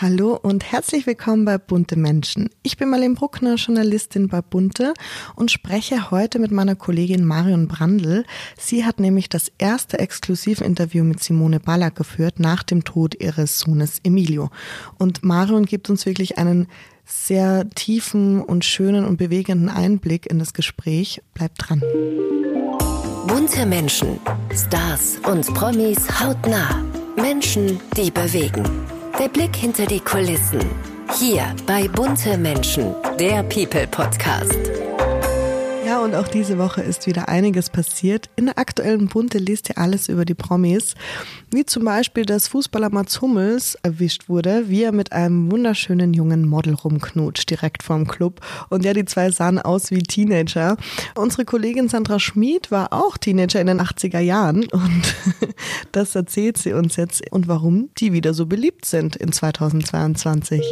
Hallo und herzlich willkommen bei Bunte Menschen. Ich bin Marlene Bruckner, Journalistin bei Bunte und spreche heute mit meiner Kollegin Marion Brandl. Sie hat nämlich das erste Exklusivinterview mit Simone Ballack geführt nach dem Tod ihres Sohnes Emilio. Und Marion gibt uns wirklich einen sehr tiefen und schönen und bewegenden Einblick in das Gespräch. Bleibt dran. Bunte Menschen, Stars und Promis hautnah. Menschen, die bewegen. Der Blick hinter die Kulissen. Hier bei Bunte Menschen, der People Podcast. Und auch diese Woche ist wieder einiges passiert. In der aktuellen Bunte liest ihr alles über die Promis. Wie zum Beispiel, dass Fußballer Mats Hummels erwischt wurde, wie er mit einem wunderschönen jungen Model rumknutscht, direkt vorm Club. Und ja, die zwei sahen aus wie Teenager. Unsere Kollegin Sandra Schmid war auch Teenager in den 80er Jahren und das erzählt sie uns jetzt und warum die wieder so beliebt sind in 2022.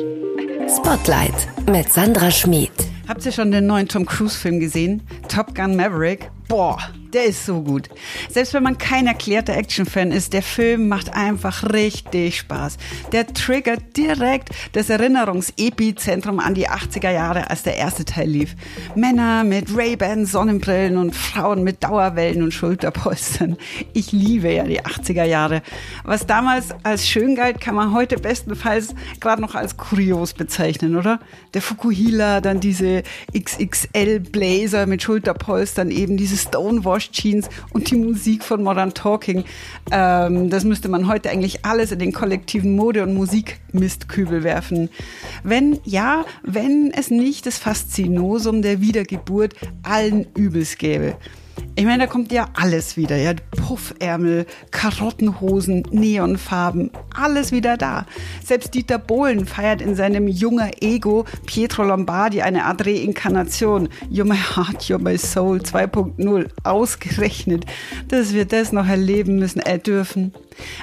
Spotlight mit Sandra Schmid. Habt ihr schon den neuen Tom Cruise Film gesehen? Top Gun Maverick? Boah, der ist so gut. Selbst wenn man kein erklärter Actionfan ist, der Film macht einfach richtig Spaß. Der triggert direkt das Erinnerungsepizentrum an die 80er Jahre, als der erste Teil lief. Männer mit Ray-Ban Sonnenbrillen und Frauen mit Dauerwellen und Schulterpolstern. Ich liebe ja die 80er Jahre. Was damals als schön galt, kann man heute bestenfalls gerade noch als kurios bezeichnen, oder? Der Fukuhila, dann diese XXL Blazer mit Schulterpolstern, eben diese Stonewash Jeans und die Musik von Modern Talking. Ähm, das müsste man heute eigentlich alles in den kollektiven Mode- und Musikmistkübel werfen. Wenn, ja, wenn es nicht das Faszinosum der Wiedergeburt allen Übels gäbe. Ich meine, da kommt ja alles wieder, ja. Puffärmel, Karottenhosen, Neonfarben, alles wieder da. Selbst Dieter Bohlen feiert in seinem junger Ego Pietro Lombardi eine Art Reinkarnation. You're my heart, you're my soul 2.0. Ausgerechnet, dass wir das noch erleben müssen, äh, dürfen.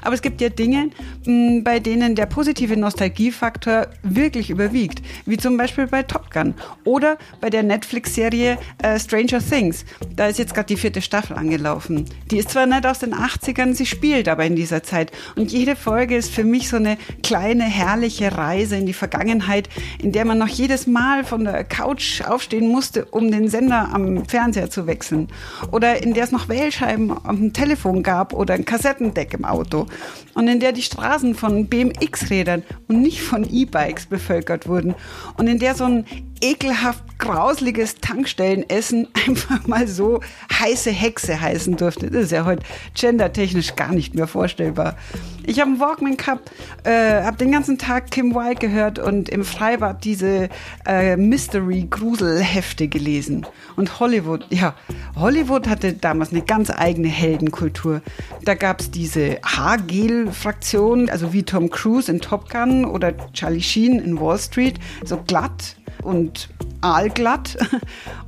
Aber es gibt ja Dinge, hm, bei denen der positive Nostalgiefaktor wirklich überwiegt, wie zum Beispiel bei Top Gun oder bei der Netflix-Serie äh, Stranger Things. Da ist jetzt gerade die vierte Staffel angelaufen. Die ist zwar nicht aus den 80ern, sie spielt aber in dieser Zeit. Und jede Folge ist für mich so eine kleine, herrliche Reise in die Vergangenheit, in der man noch jedes Mal von der Couch aufstehen musste, um den Sender am Fernseher zu wechseln. Oder in der es noch Wählscheiben am Telefon gab oder ein Kassettendeck im Auto. Auto und in der die Straßen von BMX-Rädern und nicht von E-Bikes bevölkert wurden und in der so ein ekelhaft grausliges Tankstellenessen einfach mal so heiße Hexe heißen durfte. Das ist ja heute gendertechnisch gar nicht mehr vorstellbar. Ich habe einen Walkman gehabt, äh, habe den ganzen Tag Kim Wilde gehört und im Freibad diese äh, Mystery-Gruselhefte gelesen. Und Hollywood, ja, Hollywood hatte damals eine ganz eigene Heldenkultur. Da gab es diese Haargel-Fraktion, also wie Tom Cruise in Top Gun oder Charlie Sheen in Wall Street, so glatt und aalglatt.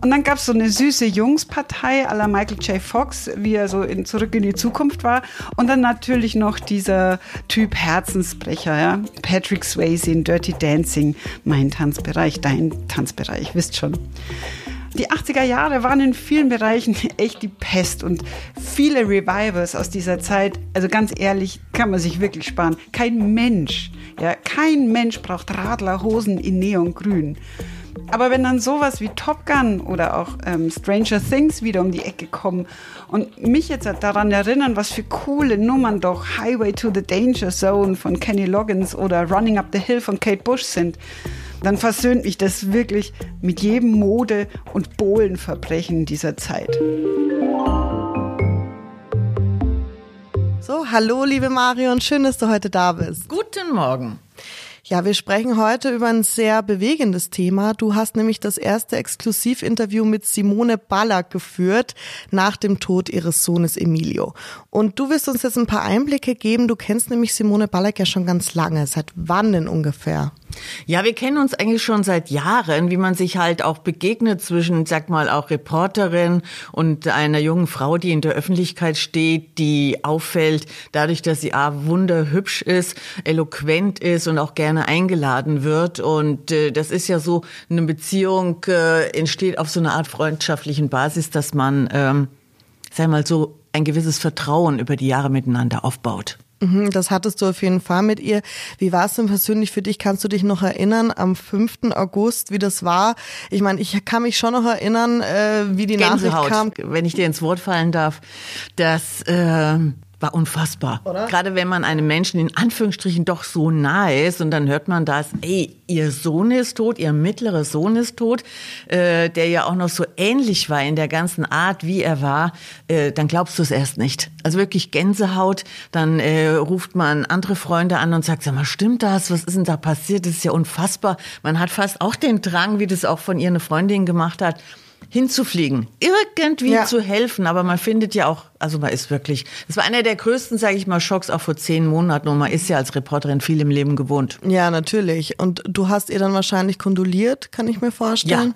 Und dann gab es so eine süße Jungspartei à la Michael J. Fox, wie er so in Zurück in die Zukunft war. Und dann natürlich noch dieser Typ Herzensbrecher, ja. Patrick Swayze in Dirty Dancing, mein Tanzbereich, dein Tanzbereich, wisst schon. Die 80er Jahre waren in vielen Bereichen echt die Pest und viele Revivals aus dieser Zeit, also ganz ehrlich, kann man sich wirklich sparen. Kein Mensch, ja, kein Mensch braucht Radlerhosen in Neongrün. Aber wenn dann sowas wie Top Gun oder auch ähm, Stranger Things wieder um die Ecke kommen und mich jetzt daran erinnern, was für coole Nummern doch Highway to the Danger Zone von Kenny Loggins oder Running Up the Hill von Kate Bush sind, dann versöhnt mich das wirklich mit jedem Mode- und Bohlenverbrechen dieser Zeit. So, hallo liebe Marion, schön, dass du heute da bist. Guten Morgen. Ja, wir sprechen heute über ein sehr bewegendes Thema. Du hast nämlich das erste Exklusivinterview mit Simone Ballack geführt nach dem Tod ihres Sohnes Emilio. Und du wirst uns jetzt ein paar Einblicke geben. Du kennst nämlich Simone Ballack ja schon ganz lange. Seit wann denn ungefähr? Ja, wir kennen uns eigentlich schon seit Jahren, wie man sich halt auch begegnet zwischen, sag mal, auch Reporterin und einer jungen Frau, die in der Öffentlichkeit steht, die auffällt dadurch, dass sie A, wunderhübsch ist, eloquent ist und auch gerne eingeladen wird. Und äh, das ist ja so, eine Beziehung äh, entsteht auf so einer Art freundschaftlichen Basis, dass man, ähm, sag mal so, ein gewisses Vertrauen über die Jahre miteinander aufbaut. Mhm, das hattest du auf jeden Fall mit ihr. Wie war es denn persönlich für dich? Kannst du dich noch erinnern am 5. August, wie das war? Ich meine, ich kann mich schon noch erinnern, äh, wie die Gänsehaut, Nachricht kam. Wenn ich dir ins Wort fallen darf, dass äh, war unfassbar. Oder? Gerade wenn man einem Menschen in Anführungsstrichen doch so nahe ist und dann hört man das, ey, ihr Sohn ist tot, ihr mittlerer Sohn ist tot, äh, der ja auch noch so ähnlich war in der ganzen Art, wie er war, äh, dann glaubst du es erst nicht. Also wirklich Gänsehaut, dann äh, ruft man andere Freunde an und sagt, sag mal, stimmt das? Was ist denn da passiert? Das ist ja unfassbar. Man hat fast auch den Drang, wie das auch von ihr eine Freundin gemacht hat, hinzufliegen, irgendwie Ja. zu helfen, aber man findet ja auch, also man ist wirklich, das war einer der größten, sage ich mal, Schocks auch vor zehn Monaten und man ist ja als Reporterin viel im Leben gewohnt. Ja, natürlich. Und du hast ihr dann wahrscheinlich kondoliert, kann ich mir vorstellen.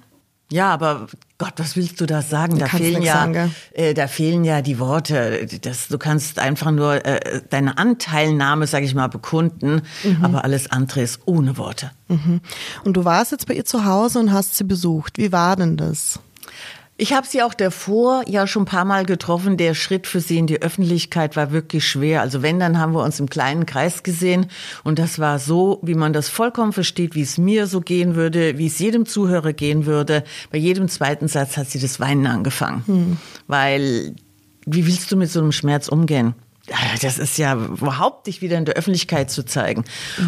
Ja, aber Gott, was willst du da sagen? Da fehlen ja, sagen, äh, da fehlen ja die Worte. Das, du kannst einfach nur äh, deine Anteilnahme, sage ich mal, bekunden, Mhm. aber alles andere ist ohne Worte. Und du warst jetzt bei ihr zu Hause und hast sie besucht. Wie war denn das? Ich habe sie auch davor ja schon ein paar Mal getroffen. Der Schritt für sie in die Öffentlichkeit war wirklich schwer. Also wenn, dann haben wir uns im kleinen Kreis gesehen. Und das war so, wie man das vollkommen versteht, wie es mir so gehen würde, wie es jedem Zuhörer gehen würde. Bei jedem zweiten Satz hat sie das Weinen angefangen. Weil, wie willst du mit so einem Schmerz umgehen? Das ist ja überhaupt nicht wieder in der Öffentlichkeit zu zeigen.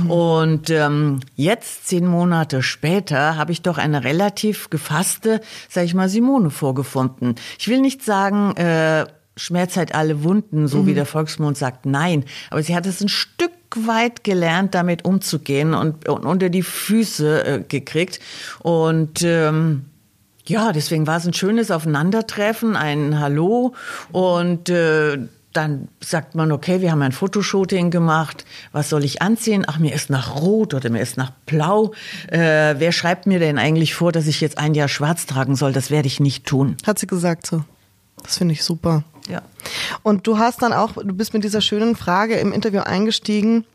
Und ähm, jetzt, zehn Monate später, habe ich doch eine relativ gefasste, sage ich mal, Simone vorgefunden. Ich will nicht sagen, äh, Schmerz hat alle Wunden, so wie der Volksmund sagt, nein. Aber sie hat es ein Stück weit gelernt, damit umzugehen und, und unter die Füße äh, gekriegt. Und ähm, ja, deswegen war es ein schönes Aufeinandertreffen, ein Hallo und äh, dann sagt man, okay, wir haben ein Fotoshooting gemacht. Was soll ich anziehen? Ach, mir ist nach Rot oder mir ist nach Blau. Äh, wer schreibt mir denn eigentlich vor, dass ich jetzt ein Jahr Schwarz tragen soll? Das werde ich nicht tun. Hat sie gesagt so. Das finde ich super. Ja. Und du hast dann auch, du bist mit dieser schönen Frage im Interview eingestiegen.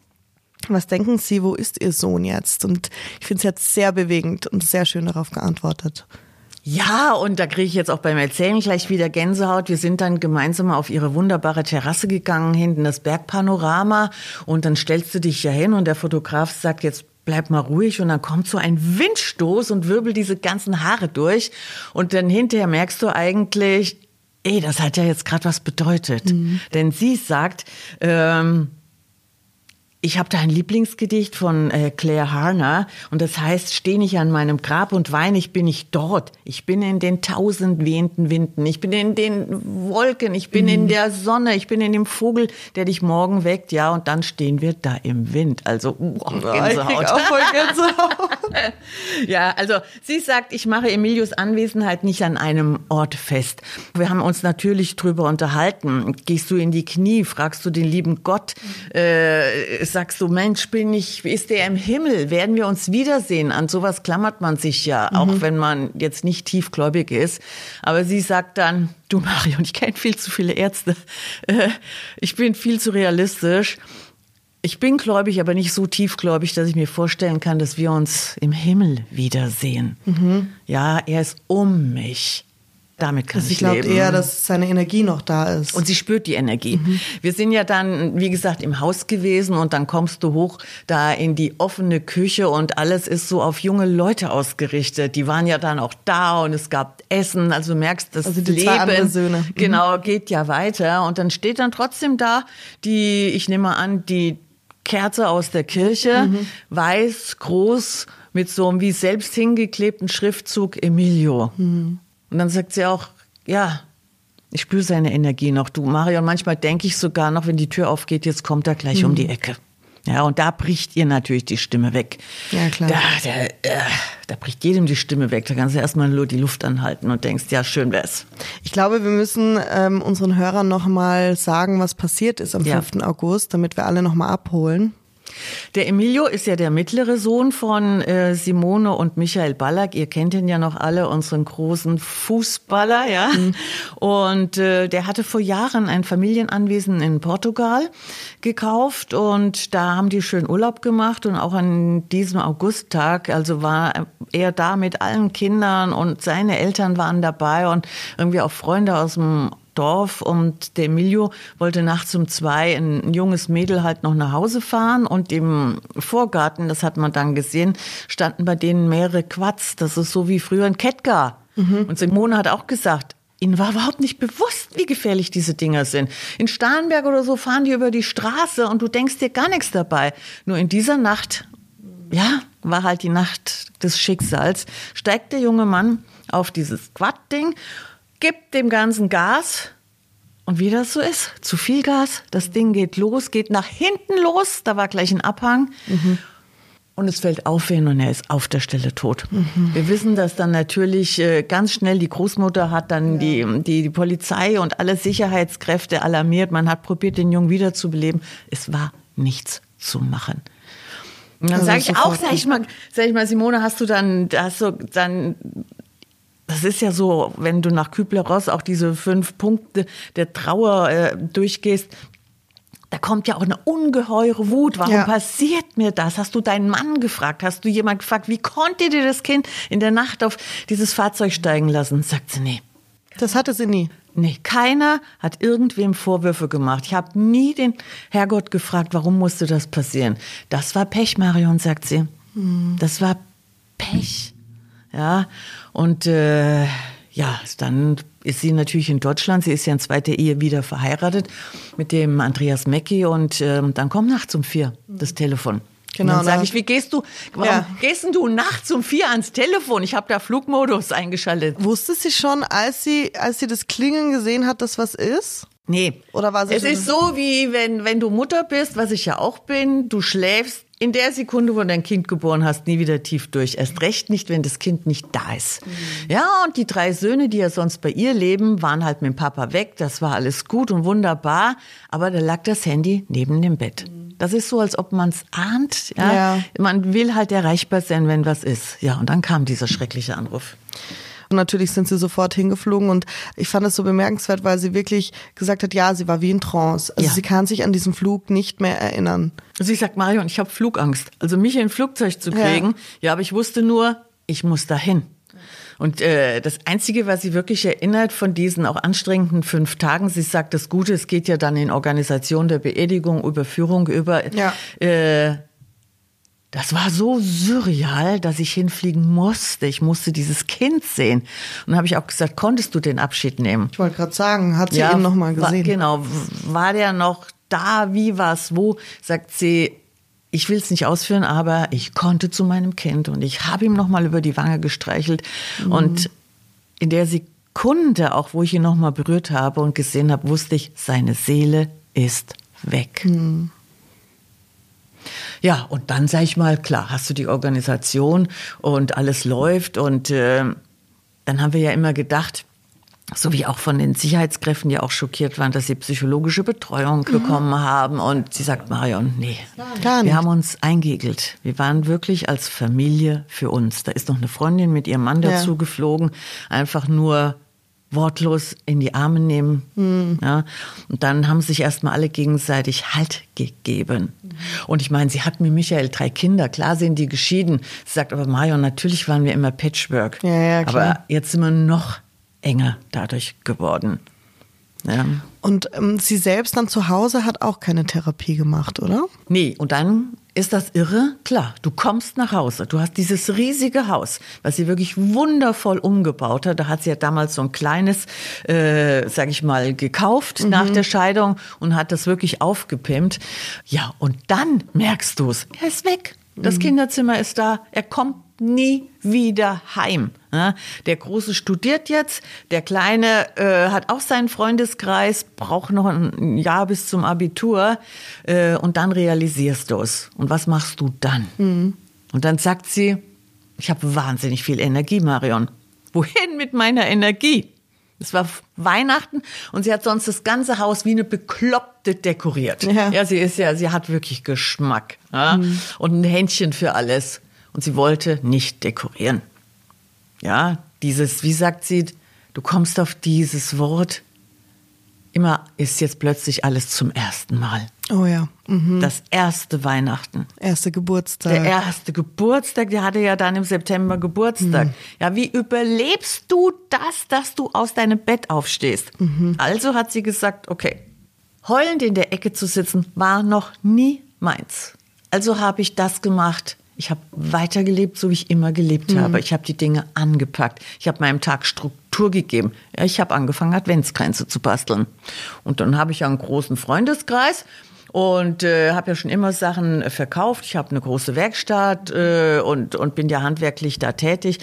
Was denken Sie, wo ist Ihr Sohn jetzt? Und ich finde es jetzt sehr bewegend und sehr schön darauf geantwortet. Ja, und da kriege ich jetzt auch beim Erzählen gleich wieder Gänsehaut. Wir sind dann gemeinsam auf ihre wunderbare Terrasse gegangen, hinten das Bergpanorama. Und dann stellst du dich ja hin und der Fotograf sagt jetzt, bleib mal ruhig. Und dann kommt so ein Windstoß und wirbelt diese ganzen Haare durch. Und dann hinterher merkst du eigentlich, ey, das hat ja jetzt gerade was bedeutet. Denn sie sagt, ähm, ich habe da ein Lieblingsgedicht von äh, Claire Harner und das heißt, steh nicht an meinem Grab und weine, ich bin nicht dort. Ich bin in den tausend wehenden Winden, ich bin in den Wolken, ich bin in der Sonne, ich bin in dem Vogel, der dich morgen weckt, ja, und dann stehen wir da im Wind. Also, uh, Gänsehaut. voll Gänsehaut. Ja, also sie sagt, ich mache Emilios Anwesenheit nicht an einem Ort fest. Wir haben uns natürlich drüber unterhalten. Gehst du in die Knie, fragst du den lieben Gott, äh, sagst du, Mensch, bin ich, ist der im Himmel? Werden wir uns wiedersehen? An sowas klammert man sich ja, auch wenn man jetzt nicht tiefgläubig ist. Aber sie sagt dann, du Marion, ich kenne viel zu viele Ärzte. Ich bin viel zu realistisch. Ich bin gläubig, aber nicht so tiefgläubig, dass ich mir vorstellen kann, dass wir uns im Himmel wiedersehen. Ja, er ist um mich. Damit kann Also ich ich glaube leben. eher, dass seine Energie noch da ist. Und sie spürt die Energie. Wir sind ja dann, wie gesagt, im Haus gewesen und dann kommst du hoch da in die offene Küche und alles ist so auf junge Leute ausgerichtet. Die waren ja dann auch da und es gab Essen. Also du merkst, das Also die Leben Söhne. Mhm. genau geht ja weiter und dann steht dann trotzdem da die, ich nehme an, die Kerze aus der Kirche, Mhm. weiß, groß, mit so einem wie selbst hingeklebten Schriftzug Emilio. Mhm. Und dann sagt sie auch, ja, ich spüre seine Energie noch. Du, Marion, manchmal denke ich sogar noch, wenn die Tür aufgeht, jetzt kommt er gleich um Mhm. die Ecke. Ja, und da bricht ihr natürlich die Stimme weg. Ja, klar. Da, da, äh, da bricht jedem die Stimme weg. Da kannst du erstmal nur die Luft anhalten und denkst, ja, schön wär's. Ich glaube, wir müssen ähm, unseren Hörern nochmal sagen, was passiert ist am Ja. 5. August, damit wir alle nochmal abholen. Der Emilio ist ja der mittlere Sohn von äh, Simone und Michael Ballack. Ihr kennt ihn ja noch alle, unseren großen Fußballer, ja. Und äh, der hatte vor Jahren ein Familienanwesen in Portugal gekauft und da haben die schön Urlaub gemacht und auch an diesem Augusttag, also war er da mit allen Kindern und seine Eltern waren dabei und irgendwie auch Freunde aus dem Dorf und der Emilio wollte nachts um zwei ein, junges Mädel halt noch nach Hause fahren und im Vorgarten, das hat man dann gesehen, standen bei denen mehrere Quads. Das ist so wie früher ein Kettgar. Mhm. Und Simone hat auch gesagt, Ihnen war überhaupt nicht bewusst, wie gefährlich diese Dinger sind. In Starnberg oder so fahren die über die Straße und du denkst dir gar nichts dabei. Nur in dieser Nacht, ja, war halt die Nacht des Schicksals, steigt der junge Mann auf dieses Quad-Ding, gibt dem Ganzen Gas und wie das so ist, zu viel Gas, das Ding geht los, geht nach hinten los, da war gleich ein Abhang. Mhm und es fällt auf ihn und er ist auf der Stelle tot. Mhm. Wir wissen, dass dann natürlich äh, ganz schnell die Großmutter hat dann ja. die, die, die Polizei und alle Sicherheitskräfte alarmiert. Man hat probiert, den Jungen wiederzubeleben. Es war nichts zu machen. Und dann also sage ich auch, sag ich mal, sag ich mal, Simone, hast du dann, hast du dann das ist ja so, wenn du nach Kübler-Ross auch diese fünf Punkte der Trauer äh, durchgehst, da kommt ja auch eine ungeheure Wut. Warum ja. passiert mir das? Hast du deinen Mann gefragt? Hast du jemand gefragt, wie konnte dir das Kind in der Nacht auf dieses Fahrzeug steigen lassen? Sagt sie, nee. Das hatte sie nie. Nee, keiner hat irgendwem Vorwürfe gemacht. Ich habe nie den Herrgott gefragt, warum musste das passieren. Das war Pech, Marion, sagt sie. Hm. Das war Pech. Ja, und äh, ja, dann ist sie natürlich in Deutschland. Sie ist ja in zweiter Ehe wieder verheiratet mit dem Andreas Mecki und äh, dann kommt nachts um vier das Telefon. Genau. Und dann sage ich, wie gehst du, warum ja. gehst denn du nachts um vier ans Telefon? Ich habe da Flugmodus eingeschaltet. Wusste sie schon, als sie, als sie das Klingeln gesehen hat, dass was ist? Nee. Oder war sie Es ist so, wie wenn, wenn du Mutter bist, was ich ja auch bin, du schläfst in der Sekunde, wo du dein Kind geboren hast, nie wieder tief durch. Erst recht nicht, wenn das Kind nicht da ist. Mhm. Ja, und die drei Söhne, die ja sonst bei ihr leben, waren halt mit dem Papa weg. Das war alles gut und wunderbar. Aber da lag das Handy neben dem Bett. Mhm. Das ist so, als ob man es ahnt. Ja? ja. Man will halt erreichbar sein, wenn was ist. Ja, und dann kam dieser schreckliche Anruf. Und natürlich sind sie sofort hingeflogen und ich fand es so bemerkenswert, weil sie wirklich gesagt hat, ja, sie war wie in Trance. Also ja. sie kann sich an diesen Flug nicht mehr erinnern. Also ich sag, Marion, ich habe Flugangst. Also mich in ein Flugzeug zu kriegen, ja. ja, aber ich wusste nur, ich muss dahin. Und äh, das Einzige, was sie wirklich erinnert von diesen auch anstrengenden fünf Tagen, sie sagt, das Gute, es geht ja dann in Organisation der Beerdigung, Überführung über ja. äh, das war so surreal, dass ich hinfliegen musste. Ich musste dieses Kind sehen. Und dann habe ich auch gesagt, konntest du den Abschied nehmen? Ich wollte gerade sagen, hat sie ja, ihn noch mal gesehen? War, genau, war der noch da? Wie war's? Wo? Sagt sie, ich will es nicht ausführen, aber ich konnte zu meinem Kind und ich habe ihm noch mal über die Wange gestreichelt mhm. und in der Sekunde, auch wo ich ihn noch mal berührt habe und gesehen habe, wusste ich, seine Seele ist weg. Mhm. Ja, und dann sag ich mal, klar, hast du die Organisation und alles läuft und äh, dann haben wir ja immer gedacht, so wie auch von den Sicherheitskräften, die auch schockiert waren, dass sie psychologische Betreuung mhm. bekommen haben. Und sie sagt, Marion, nee, Gar nicht. wir haben uns eingeegelt. Wir waren wirklich als Familie für uns. Da ist noch eine Freundin mit ihrem Mann dazu ja. geflogen, einfach nur wortlos in die Arme nehmen. Mhm. Ja, und dann haben sich erstmal alle gegenseitig Halt gegeben. Mhm. Und ich meine, sie hat mit Michael drei Kinder. Klar sind die geschieden. Sie sagt aber, Marion, natürlich waren wir immer Patchwork. Ja, ja, klar. Aber jetzt sind wir noch enger dadurch geworden. Ja. Und ähm, sie selbst dann zu Hause hat auch keine Therapie gemacht, oder? Nee, und dann ist das irre? Klar, du kommst nach Hause, du hast dieses riesige Haus, was sie wirklich wundervoll umgebaut hat. Da hat sie ja damals so ein kleines, äh, sag ich mal, gekauft mhm. nach der Scheidung und hat das wirklich aufgepimpt. Ja, und dann merkst du es, er ist weg. Das mhm. Kinderzimmer ist da, er kommt nie wieder heim. Der Große studiert jetzt, der Kleine äh, hat auch seinen Freundeskreis, braucht noch ein Jahr bis zum Abitur äh, und dann realisierst du es. Und was machst du dann? Mhm. Und dann sagt sie, ich habe wahnsinnig viel Energie, Marion. Wohin mit meiner Energie? Es war Weihnachten und sie hat sonst das ganze Haus wie eine Bekloppte dekoriert. Ja, ja sie ist ja, sie hat wirklich Geschmack ja? Mhm. und ein Händchen für alles und sie wollte nicht dekorieren. Ja, dieses, wie sagt sie, du kommst auf dieses Wort, immer ist jetzt plötzlich alles zum ersten Mal. Oh ja. Mhm. Das erste Weihnachten. Erste Geburtstag. Der erste Geburtstag, der hatte ja dann im September Geburtstag. Ja, wie überlebst du das, dass du aus deinem Bett aufstehst? Also hat sie gesagt, okay, heulend in der Ecke zu sitzen, war noch nie meins. Also habe ich das gemacht. Ich habe weitergelebt, so wie ich immer gelebt habe. Ich habe die Dinge angepackt. Ich habe meinem Tag Struktur gegeben. Ja, ich habe angefangen, Adventskränze zu basteln. Und dann habe ich ja einen großen Freundeskreis und äh, habe ja schon immer Sachen äh, verkauft. Ich habe eine große Werkstatt äh, und, und bin ja handwerklich da tätig.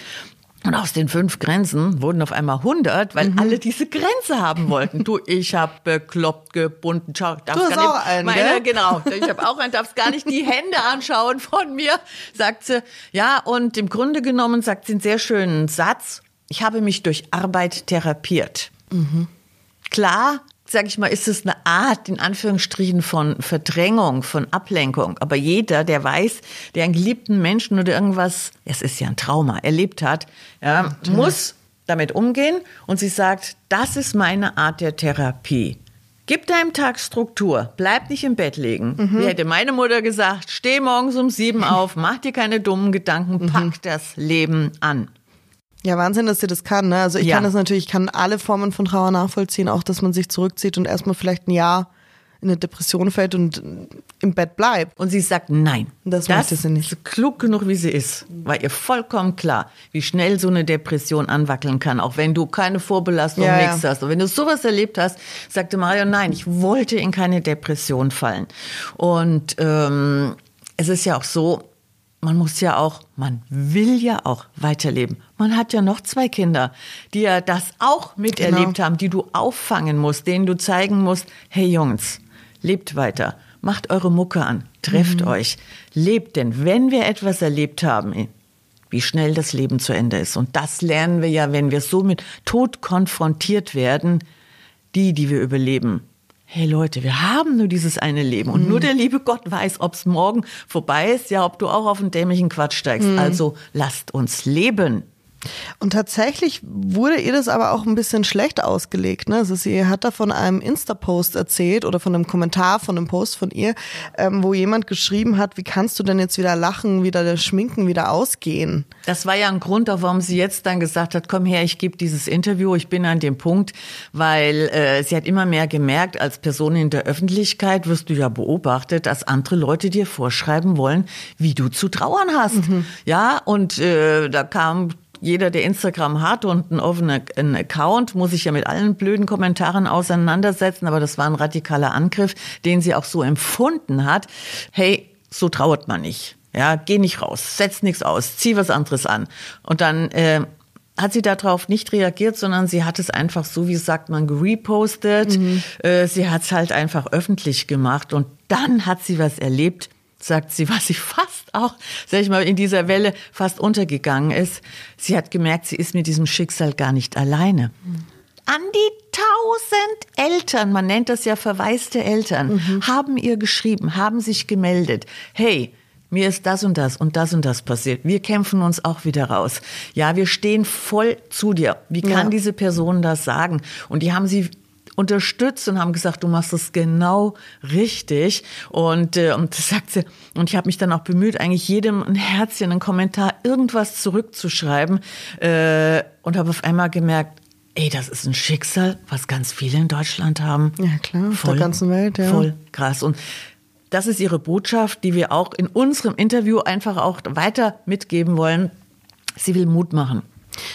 Und aus den fünf Grenzen wurden auf einmal 100, weil alle diese Grenze haben wollten. Du, ich habe bekloppt gebunden. Schau, darfst Du hast gar nicht einen, meine? Genau, ich habe auch einen, darfst gar nicht die Hände anschauen von mir, sagt sie. Ja, und im Grunde genommen sagt sie einen sehr schönen Satz. Ich habe mich durch Arbeit therapiert. Klar, sag ich mal, ist es eine Art, in Anführungsstrichen, von Verdrängung, von Ablenkung. Aber jeder, der weiß, der einen geliebten Menschen oder irgendwas, es ist ja ein Trauma, erlebt hat, ja, muss damit umgehen. Und sie sagt, das ist meine Art der Therapie. Gib deinem Tag Struktur, bleib nicht im Bett liegen. Wie hätte meine Mutter gesagt, steh morgens um sieben auf, mach dir keine dummen Gedanken, pack das Leben an. Ja, Wahnsinn, dass sie das kann. Ne? Also ich Ja. kann das natürlich, ich kann alle Formen von Trauer nachvollziehen, auch dass man sich zurückzieht und erstmal vielleicht ein Jahr in eine Depression fällt und im Bett bleibt. Und sie sagt nein. Das möchte sie nicht. ist klug genug, wie sie ist. War ihr vollkommen klar, wie schnell so eine Depression anwackeln kann. Auch wenn du keine Vorbelastung, Ja, ja. nichts hast. Und wenn du sowas erlebt hast, sagte Mario, nein, ich wollte in keine Depression fallen. Und ähm, es ist ja auch so, man muss ja auch, man will ja auch weiterleben. Man hat ja noch zwei Kinder, die ja das auch miterlebt haben, die du auffangen musst, denen du zeigen musst, hey Jungs, lebt weiter, macht eure Mucke an, trefft euch, lebt, denn wenn wir etwas erlebt haben, wie schnell das Leben zu Ende ist. Und das lernen wir ja, wenn wir so mit Tod konfrontiert werden, die, die wir überleben. Hey Leute, wir haben nur dieses eine Leben und nur der liebe Gott weiß, ob es morgen vorbei ist, ja, ob du auch auf einen dämlichen Quatsch steigst. Also lasst uns leben. Und tatsächlich wurde ihr das aber auch ein bisschen schlecht ausgelegt. Ne? Also sie hat da von einem Insta-Post erzählt oder von einem Kommentar von einem Post von ihr, ähm, wo jemand geschrieben hat, wie kannst du denn jetzt wieder lachen, wieder das Schminken, wieder ausgehen? Das war ja ein Grund, auch warum sie jetzt dann gesagt hat, komm her, ich gebe dieses Interview, ich bin an dem Punkt, weil äh, sie hat immer mehr gemerkt, als Person in der Öffentlichkeit wirst du ja beobachtet, dass andere Leute dir vorschreiben wollen, wie du zu trauern hast. Ja, und äh, da kam jeder, der Instagram hat und einen offenen einen Account, muss sich ja mit allen blöden Kommentaren auseinandersetzen, aber das war ein radikaler Angriff, den sie auch so empfunden hat. Hey, so trauert man nicht. Ja, geh nicht raus, setz nichts aus, zieh was anderes an. Und dann äh, hat sie darauf nicht reagiert, sondern sie hat es einfach so, wie sagt man, gerepostet. Äh, sie hat es halt einfach öffentlich gemacht und dann hat sie was erlebt, sagt sie, was sie fast auch, sag ich mal, in dieser Welle fast untergegangen ist. Sie hat gemerkt, sie ist mit diesem Schicksal gar nicht alleine. An die tausend Eltern, man nennt das ja verwaiste Eltern, haben ihr geschrieben, haben sich gemeldet. Hey, mir ist das und das und das und das passiert. Wir kämpfen uns auch wieder raus. Ja, wir stehen voll zu dir. Wie kann Ja. diese Person das sagen? Und die haben sie unterstützt und haben gesagt, du machst es genau richtig. Und, äh, und das sagt sie. Und ich habe mich dann auch bemüht, eigentlich jedem ein Herzchen, einen Kommentar, irgendwas zurückzuschreiben. Äh, und habe auf einmal gemerkt, ey, das ist ein Schicksal, was ganz viele in Deutschland haben. Ja, klar, auf der ganzen Welt, ja. Voll krass. Und das ist ihre Botschaft, die wir auch in unserem Interview einfach auch weiter mitgeben wollen. Sie will Mut machen.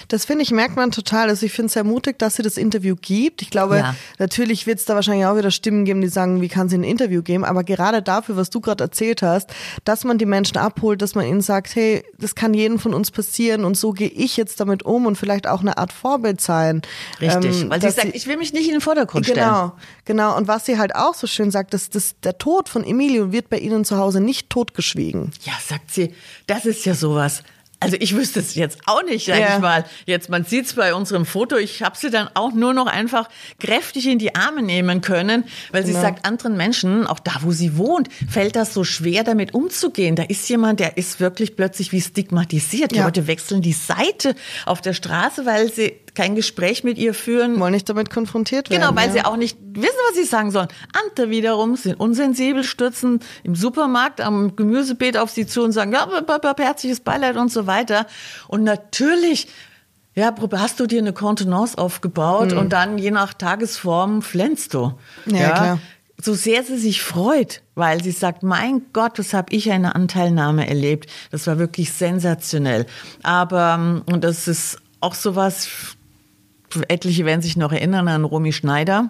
Das finde ich, merkt man total. Also ich finde es sehr mutig, dass sie das Interview gibt. Ich glaube, Ja. natürlich wird es da wahrscheinlich auch wieder Stimmen geben, die sagen, wie kann sie ein Interview geben? Aber gerade dafür, was du gerade erzählt hast, dass man die Menschen abholt, dass man ihnen sagt, hey, das kann jedem von uns passieren und so gehe ich jetzt damit um und vielleicht auch eine Art Vorbild sein. Richtig. Ähm, Weil sie dass sagt, ich will mich nicht in den Vordergrund stellen. Genau, genau. Und was sie halt auch so schön sagt, dass das, der Tod von Emilio wird bei ihnen zu Hause nicht totgeschwiegen. Ja, sagt sie, das ist ja sowas. Also ich wüsste es jetzt auch nicht, sag Ja. ich mal. Jetzt, man sieht es bei unserem Foto, ich habe sie dann auch nur noch einfach kräftig in die Arme nehmen können, weil sie Genau. sagt, anderen Menschen, auch da, wo sie wohnt, fällt das so schwer, damit umzugehen. Da ist jemand, der ist wirklich plötzlich wie stigmatisiert. Die Ja. Leute wechseln die Seite auf der Straße, weil sie kein Gespräch mit ihr führen. Wollen nicht damit konfrontiert werden. Genau, weil ja. sie auch nicht wissen, was sie sagen sollen. Andere wiederum sind unsensibel, stürzen im Supermarkt am Gemüsebeet auf sie zu und sagen, ja, herzliches Beileid und so weiter. Und natürlich, ja, hast du dir eine Kontenance aufgebaut und dann je nach Tagesform flänzt du. Hm. Ja, klar. So sehr sie sich freut, weil sie sagt, mein Gott, was habe ich eine Anteilnahme erlebt. Das war wirklich sensationell. Aber, ähm, und das ist auch sowas, etliche werden sich noch erinnern an Romy Schneider.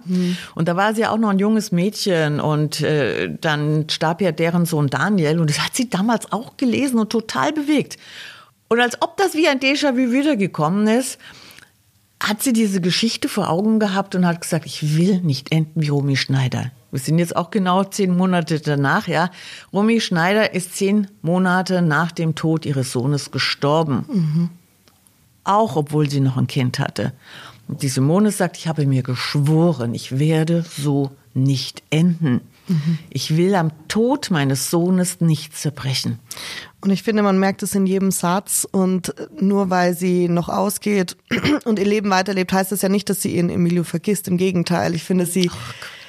Und da war sie auch noch ein junges Mädchen und äh, dann starb ja deren Sohn Daniel und das hat sie damals auch gelesen und total bewegt. Und als ob das wie ein Déjà-vu wiedergekommen ist, hat sie diese Geschichte vor Augen gehabt und hat gesagt, ich will nicht enden wie Romy Schneider. Wir sind jetzt auch genau zehn Monate danach, ja. Romy Schneider ist zehn Monate nach dem Tod ihres Sohnes gestorben. Auch obwohl sie noch ein Kind hatte. Und die Simone sagt, ich habe mir geschworen, ich werde so nicht enden. Ich will am Tod meines Sohnes nicht zerbrechen. Und ich finde, man merkt es in jedem Satz. Und nur weil sie noch ausgeht und ihr Leben weiterlebt, heißt das ja nicht, dass sie ihren Emilio vergisst. Im Gegenteil, ich finde sie.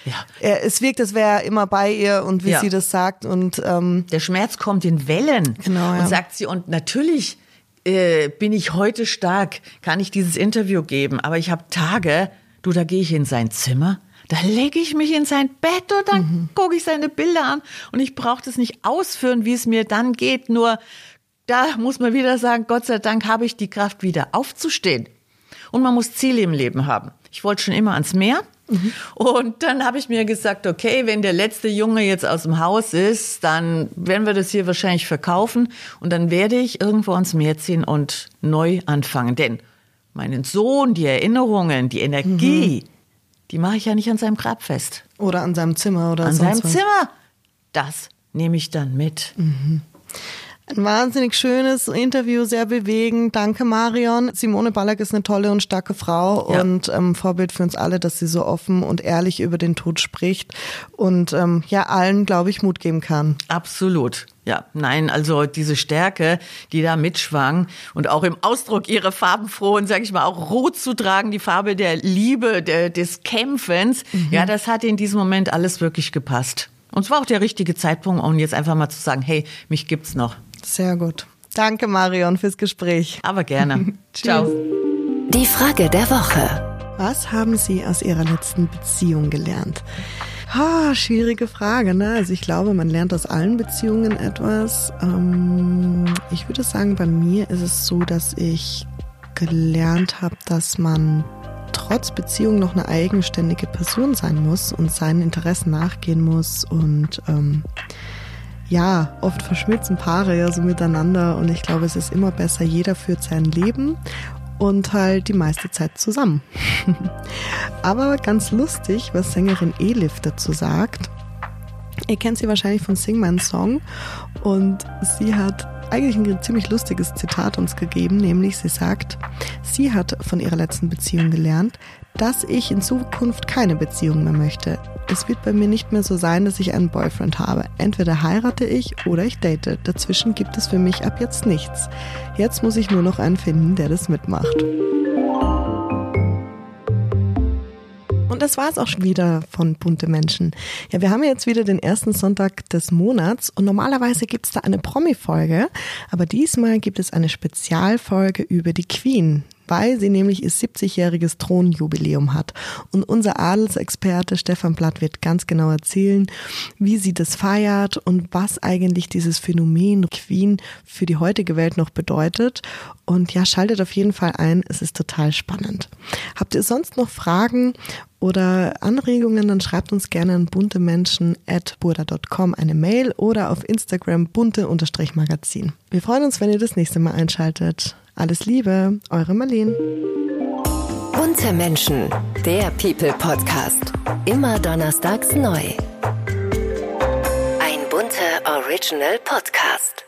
Ja. Es wirkt, als wäre er immer bei ihr und wie Ja. sie das sagt. Und ähm, Der Schmerz kommt in Wellen. Genau, ja. Und sagt sie, und natürlich äh, bin ich heute stark, kann ich dieses Interview geben, aber ich habe Tage, du, da gehe ich in sein Zimmer, da lege ich mich in sein Bett und dann Mhm. gucke ich seine Bilder an und ich brauche das nicht ausführen, wie es mir dann geht, nur da muss man wieder sagen, Gott sei Dank habe ich die Kraft, wieder aufzustehen. Und man muss Ziele im Leben haben. Ich wollte schon immer ans Meer. Und dann habe ich mir gesagt, okay, wenn der letzte Junge jetzt aus dem Haus ist, dann werden wir das hier wahrscheinlich verkaufen und dann werde ich irgendwo ans Meer ziehen und neu anfangen. Denn meinen Sohn, die Erinnerungen, die Energie, die mache ich ja nicht an seinem Grab fest. oder an seinem Zimmer oder An seinem was. Zimmer. Das nehme ich dann mit. Ein wahnsinnig schönes Interview, sehr bewegend. Danke, Marion. Simone Ballack ist eine tolle und starke Frau Ja. und ähm, Vorbild für uns alle, dass sie so offen und ehrlich über den Tod spricht und ähm, ja allen, glaube ich, Mut geben kann. Absolut. Ja, nein, also diese Stärke, die da mitschwang und auch im Ausdruck ihrer farbenfrohen, sag ich mal, auch rot zu tragen, die Farbe der Liebe, der, des Kämpfens, ja, das hat in diesem Moment alles wirklich gepasst. Und es war auch der richtige Zeitpunkt, um jetzt einfach mal zu sagen, hey, mich gibt's noch. Sehr gut. Danke, Marion, fürs Gespräch. Aber gerne. Ciao. Die Frage der Woche. Was haben Sie aus Ihrer letzten Beziehung gelernt? Ah, schwierige Frage, ne? Also ich glaube, man lernt aus allen Beziehungen etwas. Ähm, ich würde sagen, bei mir ist es so, dass ich gelernt habe, dass man trotz Beziehung noch eine eigenständige Person sein muss und seinen Interessen nachgehen muss und ähm, ja, oft verschmilzen Paare ja so miteinander und ich glaube, es ist immer besser, jeder führt sein Leben und halt die meiste Zeit zusammen. Aber ganz lustig, was Sängerin Elif dazu sagt. Ihr kennt sie wahrscheinlich von Sing My Song und sie hat eigentlich ein ziemlich lustiges Zitat uns gegeben, nämlich sie sagt, sie hat von ihrer letzten Beziehung gelernt, dass ich in Zukunft keine Beziehung mehr möchte. Es wird bei mir nicht mehr so sein, dass ich einen Boyfriend habe. Entweder heirate ich oder ich date. Dazwischen gibt es für mich ab jetzt nichts. Jetzt muss ich nur noch einen finden, der das mitmacht. Und das war es auch schon wieder von Bunte Menschen. Ja, wir haben jetzt wieder den ersten Sonntag des Monats und normalerweise gibt es da eine Promi-Folge, aber diesmal gibt es eine Spezialfolge über die Queen, weil sie nämlich ihr 70-jähriges Thronjubiläum hat. Und unser Adelsexperte Stefan Blatt wird ganz genau erzählen, wie sie das feiert und was eigentlich dieses Phänomen Queen für die heutige Welt noch bedeutet. Und ja, schaltet auf jeden Fall ein, es ist total spannend. Habt ihr sonst noch Fragen oder Anregungen, dann schreibt uns gerne an buntemenschen.burda.com eine Mail oder auf Instagram bunte-magazin. Wir freuen uns, wenn ihr das nächste Mal einschaltet. Alles Liebe, eure Marlene. Bunte Menschen, der People Podcast. Immer donnerstags neu. Ein bunter Original Podcast.